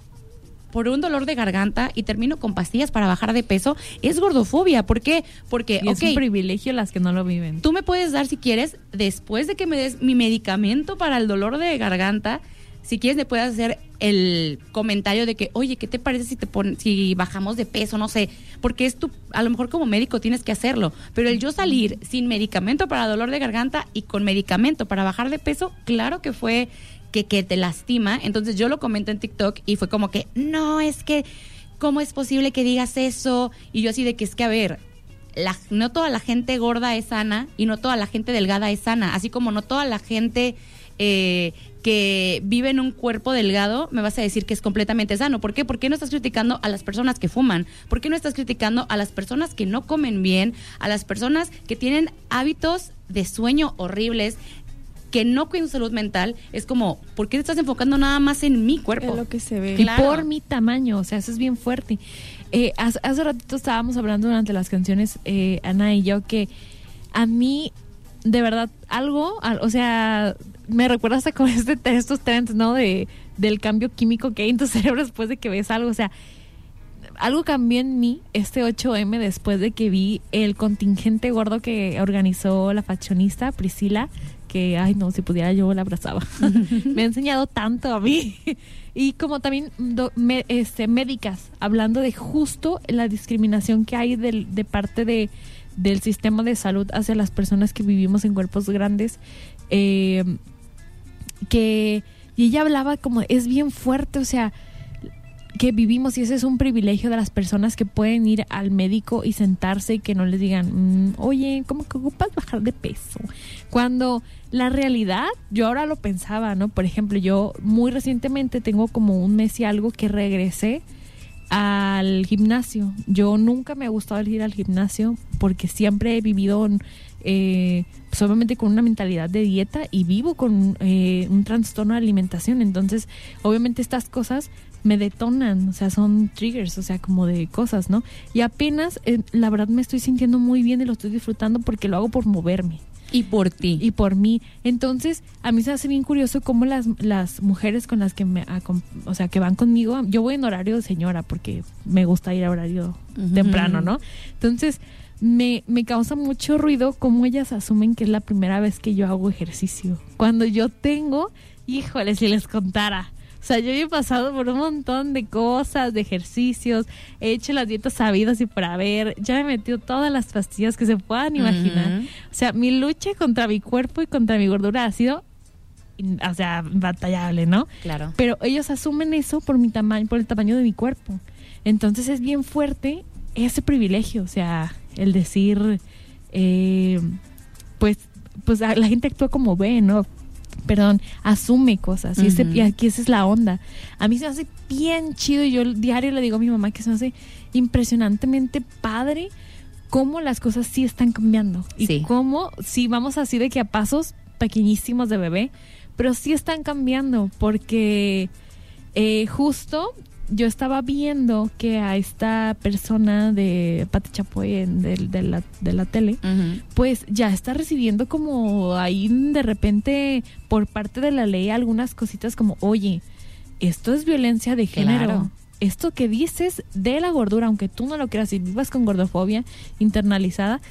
G: por un dolor de garganta y termino con pastillas para bajar de peso, es gordofobia. ¿Por qué? Porque,
D: Y es un privilegio las que no lo viven.
G: Tú me puedes dar, si quieres, después de que me des mi medicamento para el dolor de garganta, si quieres me puedes hacer el comentario de que, oye, ¿qué te parece si te pon si bajamos de peso? No sé, porque es tu, a lo mejor como médico tienes que hacerlo, pero el yo salir sin medicamento para dolor de garganta y con medicamento para bajar de peso, claro que fue que, que te lastima. Entonces yo lo comento en TikTok y fue como que, no, es que, ¿cómo es posible que digas eso? Y yo así de que es que, a ver, la- no toda la gente gorda es sana y no toda la gente delgada es sana, así como no toda la gente eh, que vive en un cuerpo delgado me vas a decir que es completamente sano. ¿Por qué? ¿Por qué no estás criticando a las personas que fuman? ¿Por qué no estás criticando a las personas que no comen bien, a las personas que tienen hábitos de sueño horribles? que no cuidan su salud mental, es como, ¿por qué te estás enfocando nada más en mi cuerpo?
E: En lo que se ve.
D: Y
G: Claro.
D: por mi tamaño, o sea, eso es bien fuerte. Eh, hace, hace ratito estábamos hablando durante las canciones, eh, Ana y yo, que a mí, de verdad, algo, al- o sea, me recuerda hasta con este, estos trends, ¿no? De, del cambio químico que hay en tu [laughs] cerebro después de que ves algo. O sea, algo cambió en mí este 8M después de que vi el contingente gordo que organizó la fashionista Priscila, que, ay no, si pudiera yo la abrazaba. [laughs] me ha enseñado tanto a mí. [laughs] y como también este, médicas, hablando de justo la discriminación que hay del, de parte de, del sistema de salud hacia las personas que vivimos en cuerpos grandes. eh, que y ella hablaba como es bien fuerte, o sea, que vivimos y ese es un privilegio de las personas que pueden ir al médico y sentarse y que no les digan, "Mm, oye, ¿cómo que ocupas bajar de peso? Cuando la realidad, yo ahora lo pensaba, ¿no? Por ejemplo, yo muy recientemente tengo como un mes y algo que regresé al gimnasio. Yo nunca me ha gustado ir al gimnasio porque siempre he vivido eh, pues, obviamente con una mentalidad de dieta y vivo con eh, un trastorno de alimentación. Entonces, obviamente estas cosas me detonan, o sea, son triggers, o sea, como de cosas, ¿no? Y apenas, eh, la verdad, me estoy sintiendo muy bien y lo estoy disfrutando porque lo hago por moverme.
G: Y por ti.
D: Y por mí. Entonces, a mí se hace bien curioso cómo las, las mujeres con las que me, o sea, que van conmigo, yo voy en horario de señora porque me gusta ir a horario temprano, ¿no? Entonces, me, me causa mucho ruido cómo ellas asumen que es la primera vez que yo hago ejercicio. Cuando yo tengo, híjole, si les contara. O sea, yo he pasado por un montón de cosas, de ejercicios, he hecho las dietas sabidas y por haber, ya me he metido todas las pastillas que se puedan imaginar. O sea, mi lucha contra mi cuerpo y contra mi gordura ha sido, o sea, batallable, ¿no?
G: Claro.
D: Pero ellos asumen eso por mi tamaño, por el tamaño de mi cuerpo. Entonces es bien fuerte ese privilegio, o sea, el decir, eh, pues, pues la gente actúa como ve, ¿no? Perdón, asume cosas. Y, ese-
G: Ujú.
D: y aquí esa es la onda. A mí se me hace bien chido y yo diario le digo a mi mamá que se me hace impresionantemente padre cómo las cosas sí están cambiando. Y
G: Sí.
D: cómo, sí, vamos así de que a pasos pequeñísimos de bebé, pero sí están cambiando porque eh, justo yo estaba viendo que a esta persona de Pati Chapoy en- del- de, la, de la tele, pues ya está recibiendo como ahí de repente por parte de la ley algunas cositas como, oye, esto es violencia de género.
G: Claro.
D: Esto que dices de la gordura, aunque tú no lo creas y vivas con gordofobia internalizada,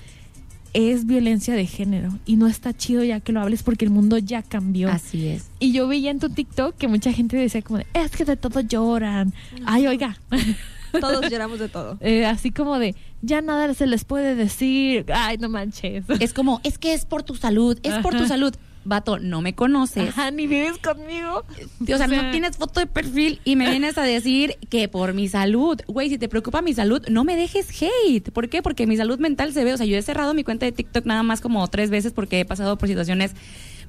D: es violencia de género. Y no está chido ya que lo hables porque el mundo ya cambió.
G: Así es.
D: Y yo veía en tu TikTok que mucha gente decía como de, es que de todo lloran. Ay, oiga. [laughs]
E: Todos lloramos de todo.
D: Eh, así como de, ya nada se les puede decir. Ay, no manches.
G: Es como, es que es por tu salud, es por tu salud. Vato, no me conoces.
D: Ajá, ni vives conmigo.
G: O sea,
D: O sea-
G: no [laughs] tienes foto de perfil y me vienes a decir que por mi salud, güey, si te preocupa mi salud, no me dejes hate. ¿Por qué? Porque mi salud mental se ve, o sea, yo he cerrado mi cuenta de TikTok nada más como tres veces porque he pasado por situaciones,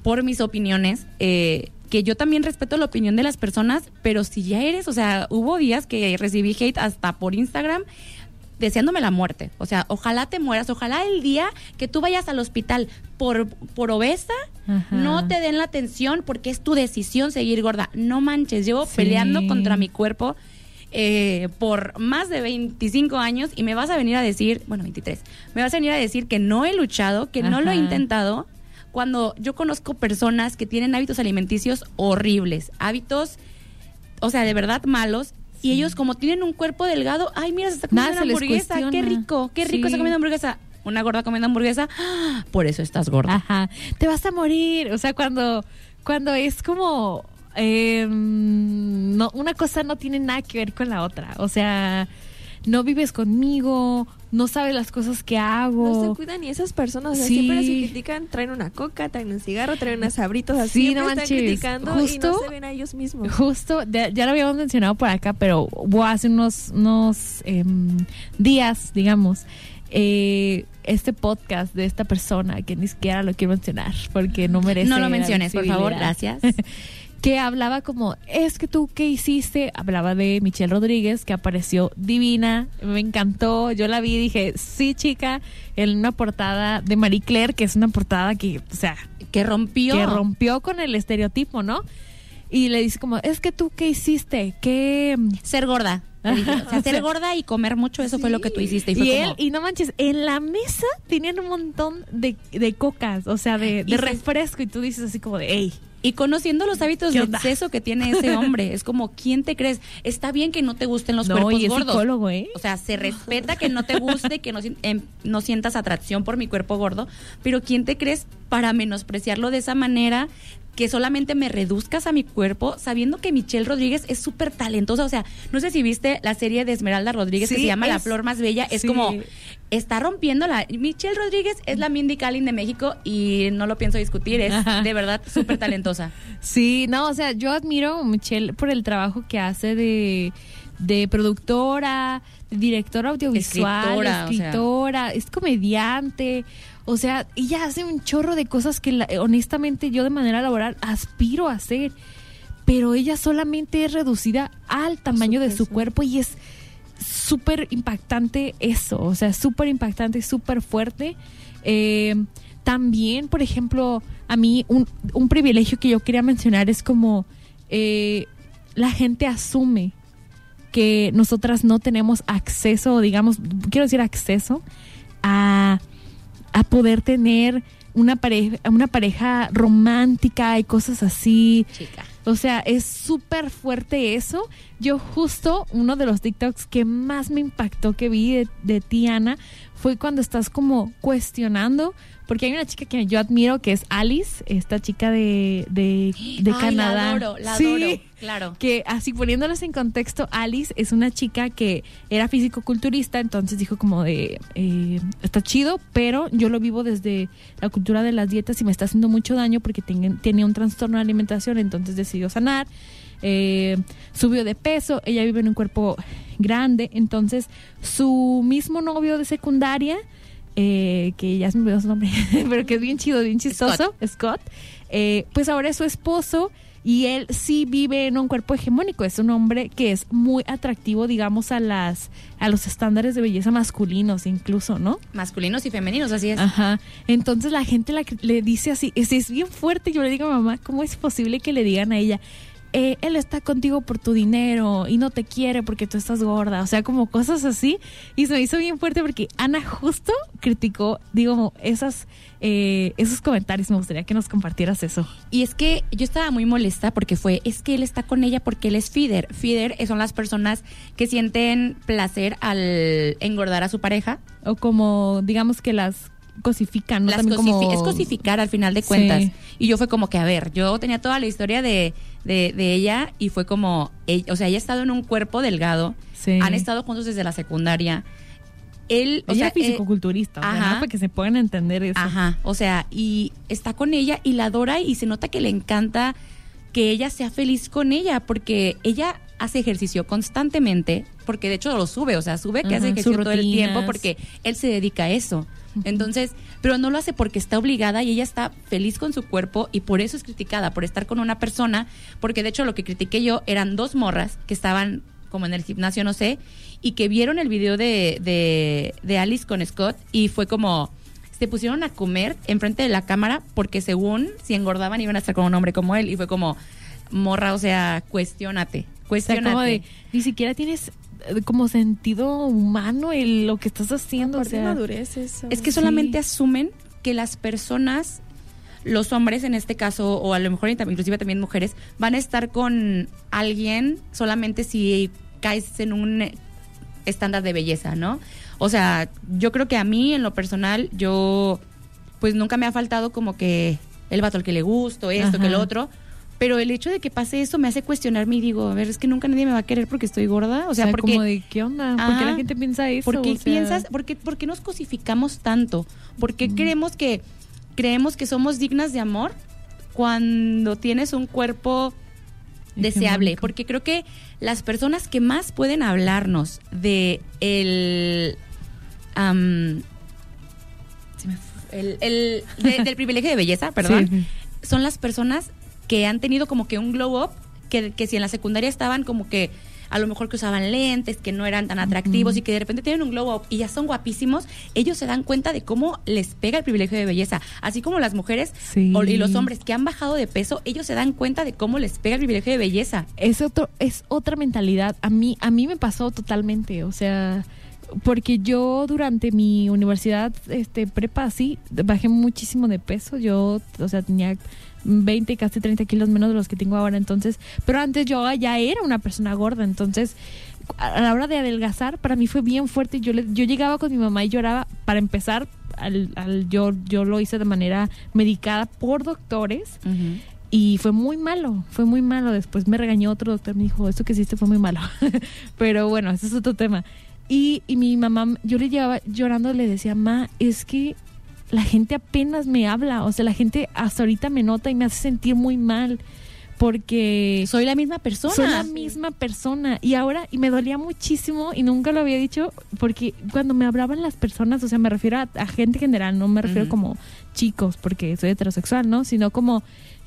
G: por mis opiniones, eh, que yo también respeto la opinión de las personas, pero si ya eres, o sea, hubo días que recibí hate hasta por Instagram deseándome la muerte. O sea, ojalá te mueras, ojalá el día que tú vayas al hospital por, por obesa,
D: Ajá.
G: no te den la atención porque es tu decisión seguir gorda. No manches, llevo
D: Sí.
G: peleando contra mi cuerpo eh, por más de 25 años y me vas a venir a decir, bueno, 23, me vas a venir a decir que no he luchado, que no lo he intentado, cuando yo conozco personas que tienen hábitos alimenticios horribles, hábitos, o sea, de verdad malos. Y ellos como tienen un cuerpo delgado, ay, mira, se está comiendo
D: Nada
G: una hamburguesa, qué rico, qué rico
D: Sí.
G: está comiendo hamburguesa. Una gorda comiendo hamburguesa, ¡ah! [gasps] por eso estás gorda.
D: Ajá. Te vas a morir. O sea, cuando, cuando es como. eh, no, una cosa no tiene nada que ver con la otra. O sea, no vives conmigo, no sabes las cosas que hago.
E: No se cuidan ni esas personas. O sea,
D: Sí.
E: siempre se critican, traen una coca, traen un cigarro, traen unas sabritos así.
D: Sí,
E: siempre
D: no
E: están criticando y no
D: Justo-
E: se ven a ellos mismos.
D: Justo, ya, ya lo habíamos mencionado por acá, pero hubo hace unos, unos em, días, digamos, eh, este podcast de esta persona, que ni siquiera lo quiero mencionar porque no merece.
G: No lo menciones, por favor, gracias. [laughs]
D: que hablaba como, es que tú, ¿qué hiciste? Hablaba de Michelle Rodríguez, que apareció divina, me encantó, yo la vi y dije, sí, chica, en una portada de Marie Claire, que es una portada que, o sea,
G: que rompió.
D: que rompió con el estereotipo, ¿no? Y le dice como, es que tú, ¿qué hiciste? ¿Qué...?
G: Ser gorda. dije. O sea, ser gorda y comer mucho, eso fue lo que tú hiciste. Y, fue
D: Y
G: como,
D: él, y no manches, en la mesa tenían un montón de, de cocas, o sea, de, refresco, y tú dices así como de, hey,
G: Y conociendo los hábitos
D: ¿Qué
G: de exceso que tiene ese [laughs] hombre, es como, ¿quién te crees? Está bien que no te gusten los
D: No,
G: cuerpos
D: y es
G: gordos.
D: psicólogo, ¿eh?
G: O sea, se [laughs] respeta que no te guste, que no, em, no sientas atracción por mi cuerpo gordo, pero ¿quién te crees para menospreciarlo de esa manera? Que solamente me reduzcas a mi cuerpo, sabiendo que Michelle Rodríguez es súper talentosa. O sea, no sé si viste la serie de Esmeralda Rodríguez que se llama La Flor Más Bella. Es
D: sí.
G: como, está rompiendo la. Michelle Rodríguez es la Mindy Kaling de México y no lo pienso discutir. Es
D: Ajá.
G: de verdad súper talentosa. [laughs]
D: Sí, no, o sea, yo admiro a Michelle por el trabajo que hace de, de productora, de directora audiovisual,
G: Escritora,
D: escritora,
G: o sea.
D: es comediante. O sea, ella hace un chorro de cosas que la- honestamente yo de manera laboral aspiro a hacer. Pero ella solamente es reducida al tamaño de su cuerpo y es súper impactante eso, o sea, súper impactante súper fuerte. Eh, también, por ejemplo, a mí un, un privilegio que yo quería mencionar es como eh, la gente asume que nosotras no tenemos acceso, digamos, quiero decir acceso a, a poder tener una pareja, una pareja romántica y cosas así.
G: Chica.
D: O sea, es súper fuerte eso. Yo justo uno de los TikToks que más me impactó que vi de, de ti, Ana, fue cuando estás como cuestionando, porque hay una chica que yo admiro que es Alice, esta chica de, de, de [gasps]
G: Ay,
D: Canadá.
G: La adoro, la
D: Sí.
G: adoro. Claro.
D: Que así poniéndolas en contexto, Alice es una chica que era físico-culturista, entonces dijo como de, eh, está chido, pero yo lo vivo desde la cultura de las dietas y me está haciendo mucho daño porque tenía, tenía un trastorno de alimentación, entonces decidió sanar, eh, subió de peso, ella vive en un cuerpo grande, entonces su mismo novio de secundaria, eh, que ya se me olvidó su nombre, [laughs] pero que es bien chido, bien chistoso, Scott, eh, pues ahora es su esposo y él sí vive en un cuerpo hegemónico, es un hombre que es muy atractivo, digamos, a las a los estándares de belleza masculinos incluso, ¿no?
G: Masculinos y femeninos, así es.
D: Ajá. Entonces la gente la, le dice así, es, es bien fuerte. Yo le digo a mamá, ¿cómo es posible que le digan a ella, eh, él está contigo por tu dinero y no te quiere porque tú estás gorda? O sea, como cosas así. Y se me hizo bien fuerte porque Ana justo criticó, digo, esas, eh, esos comentarios. Me gustaría que nos compartieras eso.
G: Y es que yo estaba muy molesta porque fue, es que él está con ella porque él es feeder. Feeder son las personas que sienten placer al engordar a su pareja.
D: O como, digamos que las cosifican, ¿no?
G: Las
D: También
G: cosifi-
D: como-
G: Es cosificar al final de cuentas.
D: Sí.
G: Y yo fue como que, a ver, yo tenía toda la historia de, de, de ella y fue como, ella- o sea, ella ha estado en un cuerpo delgado.
D: Sí.
G: Han estado juntos desde la secundaria. Él, o
D: Ella
G: sea,
D: es fisicoculturista, o sea,
G: ajá.
D: ¿no? para que se puedan entender eso.
G: Ajá, o sea, y está con ella y la adora y se nota que le encanta que ella sea feliz con ella, porque ella hace ejercicio constantemente, porque de hecho lo sube, o sea, sube que
D: Ajá,
G: hace ejercicio todo el tiempo porque él se dedica a eso. [laughs] Entonces, pero no lo hace porque está obligada y ella está feliz con su cuerpo y por eso es criticada, por estar con una persona, porque de hecho lo que critiqué yo eran dos morras que estaban como en el gimnasio, no sé, y que vieron el video de, de, de Alice con Scott y fue como, se pusieron a comer enfrente de la cámara porque según si engordaban iban a estar con un hombre como él y fue como, morra, o sea, cuestiónate,
D: O sea, como de, ni siquiera tienes como sentido humano en lo que estás haciendo. O
E: Aparte
D: sea,
E: madurez eso.
G: Es que solamente asumen que las personas, los hombres en este caso, o a lo mejor inclusive también mujeres, van a estar con alguien solamente si caes en un eh, estándar de belleza, ¿no? O sea, yo creo que a mí, en lo personal, yo, pues nunca me ha faltado como que el vato al que le gusto, esto, que lo otro. Pero el hecho de que pase eso me hace cuestionarme y digo, a ver, es que nunca nadie me va a querer porque estoy gorda. O
D: o
G: sea,
D: sea,
G: porque
D: como de, ¿qué onda? ¿Por qué la gente piensa eso?
G: ¿Por qué
D: O sea,
G: piensas, por qué, por qué nos cosificamos tanto? ¿Por qué creemos que creemos que somos dignas de amor cuando tienes un cuerpo deseable? Porque creo que las personas que más pueden hablarnos de el el- el- de- del privilegio de belleza, perdón,
D: Sí.
G: son las personas que han tenido como que un glow up, que, que si en la secundaria estaban como que a lo mejor que usaban lentes, que no eran tan atractivos y que de repente tienen un glow up y ya son guapísimos, ellos se dan cuenta de cómo les pega el privilegio de belleza. Así como las mujeres
D: Sí.
G: y los hombres que han bajado de peso, ellos se dan cuenta de cómo les pega el privilegio de belleza.
D: es otro es otra mentalidad a mí a mí me pasó totalmente o sea porque yo durante mi universidad, este, prepa, sí, bajé muchísimo de peso. Yo, o sea, tenía 20, casi 30 kilos menos de los que tengo ahora. Entonces, pero antes yo ya era una persona gorda. Entonces, a la hora de adelgazar, para mí fue bien fuerte. Yo, le, yo llegaba con mi mamá y lloraba. Para empezar, al, al- yo, yo lo hice de manera medicada por doctores. Y fue muy malo, fue muy malo. Después me regañó otro doctor, me dijo, esto que hiciste fue muy malo. [laughs] Pero bueno, ese es otro tema. Y, y mi mamá, yo le llevaba llorando, le decía, ma, es que la gente apenas me habla. O sea, la gente hasta ahorita me nota y me hace sentir muy mal. Porque
G: Soy la misma persona.
D: soy la misma persona. Y ahora, y me dolía muchísimo y nunca lo había dicho, porque cuando me hablaban las personas, o sea, me refiero a, a gente general, no me refiero como chicos, porque soy heterosexual, ¿no? Sino como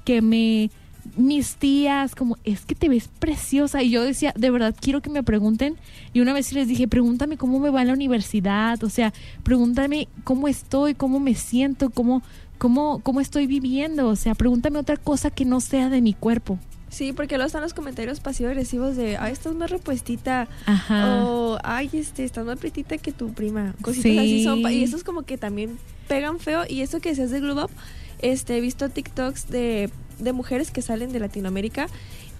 D: que me mis tías como es que te ves preciosa y yo decía de verdad quiero que me pregunten y una vez sí les dije pregúntame cómo me va en la universidad o sea pregúntame cómo estoy cómo me siento cómo cómo cómo estoy viviendo o sea pregúntame otra cosa que no sea de mi cuerpo
E: Sí, porque luego están los comentarios pasivo-agresivos de, ay, estás más repuestita.
D: Ajá.
E: O, ay, este, estás más pretita que tu prima. Cositas
D: Sí.
E: así son. Y eso es como que también pegan feo. Y eso que decías de Glue Up, este, he visto TikToks de, de mujeres que salen de Latinoamérica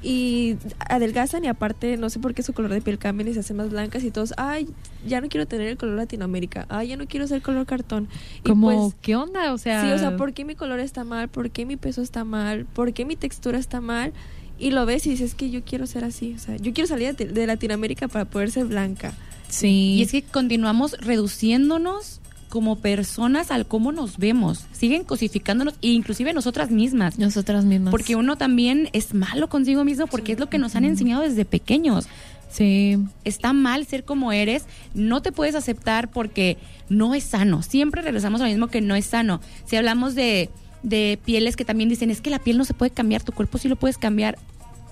E: y adelgazan y aparte no sé por qué su color de piel cambia y se hacen más blancas y todos, ay, ya no quiero tener el color Latinoamérica, ay, ya no quiero ser color cartón. Y
D: como
E: pues,
D: qué onda o sea
E: Sí, o sea, ¿por qué mi color está mal? ¿Por qué mi peso está mal? ¿Por qué mi textura está mal? Y lo ves y dices que yo quiero ser así. O sea, yo quiero salir de, de Latinoamérica para poder ser blanca.
D: sí
G: Y es que continuamos reduciéndonos como personas al cómo nos vemos. Siguen cosificándonos, e inclusive nosotras mismas.
D: nosotras mismas
G: Porque uno también es malo consigo mismo porque es lo que nos han enseñado desde pequeños.
D: sí
G: Está mal ser como eres, no te puedes aceptar porque no es sano. Siempre regresamos a lo mismo que no es sano. Si hablamos de, de pieles que también dicen, es que la piel no se puede cambiar, tu cuerpo sí lo puedes cambiar.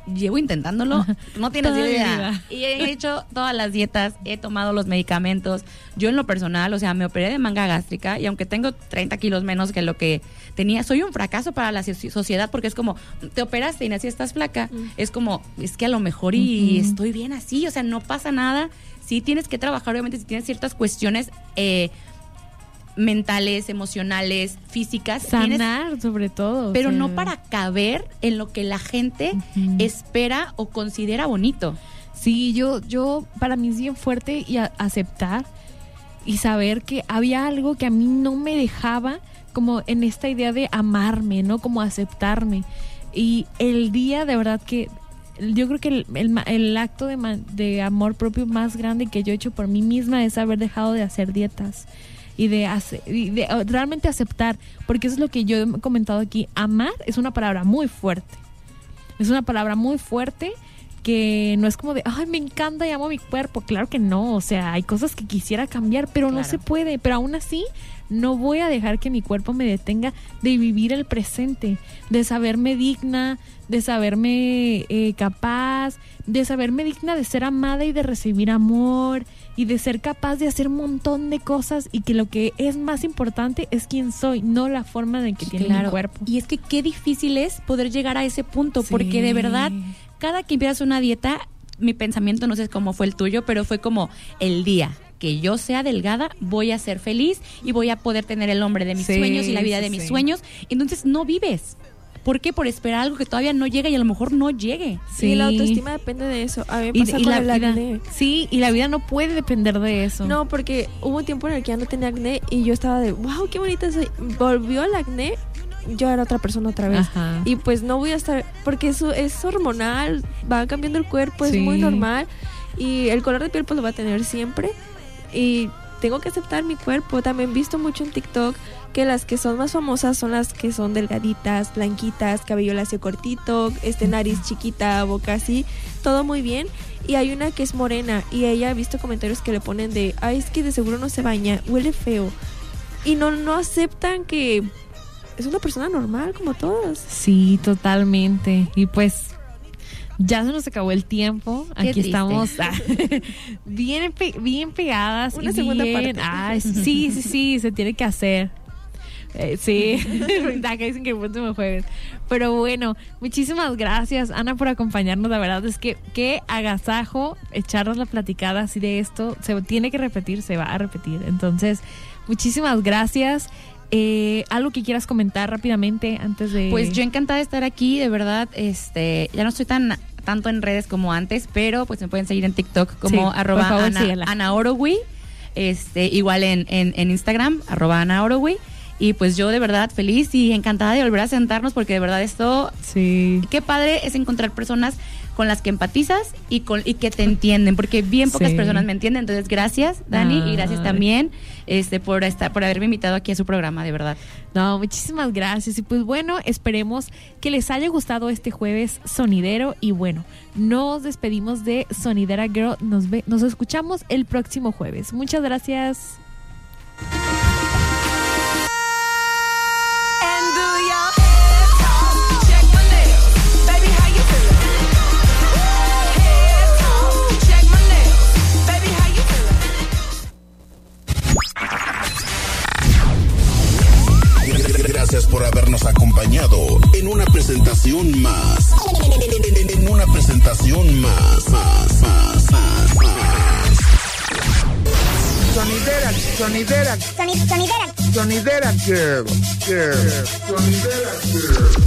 G: Llevo intentándolo, no tienes idea. Y he hecho todas las dietas, he tomado los medicamentos. Yo en lo personal, o sea, me operé de manga gástrica y aunque tengo 30 kilos menos que lo que tenía, soy un fracaso para la soci- sociedad porque es como, te operaste y así estás flaca. Es como, es que a lo mejor y estoy bien así, o sea, no pasa nada. Sí tienes que trabajar, obviamente, si tienes ciertas cuestiones eh, mentales, emocionales, físicas. tienes-
D: sanar sobre todo o
G: pero
D: sea.
G: no para caber en lo que la gente espera o considera bonito.
D: Sí, yo, yo, para mí es bien fuerte y a- aceptar y saber que había algo que a mí no me dejaba como en esta idea de amarme, ¿no? Como aceptarme. Y el día de verdad que yo creo que el, el acto de, de amor propio más grande que yo he hecho por mí misma es haber dejado de hacer dietas y de, hace- y de realmente aceptar, porque eso es lo que yo he comentado aquí. Amar es una palabra muy fuerte. Es una palabra muy fuerte que no es como de, ay, me encanta y amo mi cuerpo. Claro que no, o sea, hay cosas que quisiera cambiar, pero no se puede. Pero aún así, no voy a dejar que mi cuerpo me detenga de vivir el presente, de saberme digna, de saberme eh, capaz, de saberme digna de ser amada y de recibir amor y de ser capaz de hacer un montón de cosas y que lo que es más importante es quién soy, no la forma en que tiene mi cuerpo.
G: Y es que qué difícil es poder llegar a ese punto, porque de verdad, cada que empiezas una dieta, mi pensamiento no sé cómo fue el tuyo, pero fue como el día que yo sea delgada, voy a ser feliz y voy a poder tener el hombre de mis
D: Sí,
G: sueños y la vida de mis
D: sí.
G: sueños. Entonces no vives. ¿Por qué? Por esperar algo que todavía no llega y a lo mejor no llegue.
E: Sí, la autoestima depende de eso. A mí me
D: Y,
E: pasa
D: y
E: con
D: la
E: el
D: vida,
E: acné.
D: sí, y la vida no puede depender de eso.
E: No, porque hubo un tiempo en el que ya no tenía acné y yo estaba de, wow, qué bonita soy. Volvió el acné, yo era otra persona otra vez.
D: Ajá.
E: Y pues no voy a estar, porque eso es hormonal, va cambiando el cuerpo,
D: Sí.
E: es muy normal. Y el color de piel pues lo va a tener siempre. Y tengo que aceptar mi cuerpo. También he visto mucho en TikTok que las que son más famosas son las que son delgaditas, blanquitas, cabello lacio cortito, este nariz chiquita, boca así, todo muy bien. Y hay una que es morena y ella ha visto comentarios que le ponen de, ay, es que de seguro no se baña, huele feo. Y no, no aceptan que es una persona normal como todas.
D: Sí, totalmente. Y pues ya se nos acabó el tiempo.
G: Qué
D: Aquí
G: triste.
D: estamos [laughs] ah, [laughs] bien, pe- bien pegadas.
E: Una
D: y
E: segunda
D: bien-
E: parte.
D: Ay, sí, sí, sí, se tiene que hacer. Eh, sí, [laughs] acá dicen que el próximo jueves. Pero bueno, muchísimas gracias, Ana, por acompañarnos. La verdad es que qué agasajo echarnos la platicada así de esto. Se tiene que repetir, se va a repetir. Entonces, muchísimas gracias. Eh, algo que quieras comentar rápidamente antes de.
G: Pues yo encantada de estar aquí, de verdad. Este, ya no estoy tan tanto en redes como antes, pero pues me pueden seguir en TikTok como
D: Sí,
G: arroba
D: favor,
G: Ana. Ana este, igual en, en, en Instagram, arroba Ana Orogui. Y pues yo de verdad feliz y encantada de volver a sentarnos porque de verdad esto,
D: sí.
G: qué padre es encontrar personas con las que empatizas y con y que te entienden, porque bien pocas
D: Sí.
G: personas me entienden. Entonces, gracias, Dani, y gracias también este por estar, por haberme invitado aquí a su programa, de verdad.
D: No, muchísimas gracias. Y pues bueno, esperemos que les haya gustado este jueves sonidero. Y bueno, nos despedimos de Sonidera Girl. Nos, ve, nos escuchamos el próximo jueves. Muchas
A: gracias. Por habernos acompañado en una presentación más. En una presentación más, más, más, más, más.
B: Sonidera, sonidera, sonidera, sonidera girl, girl, sonidera girl.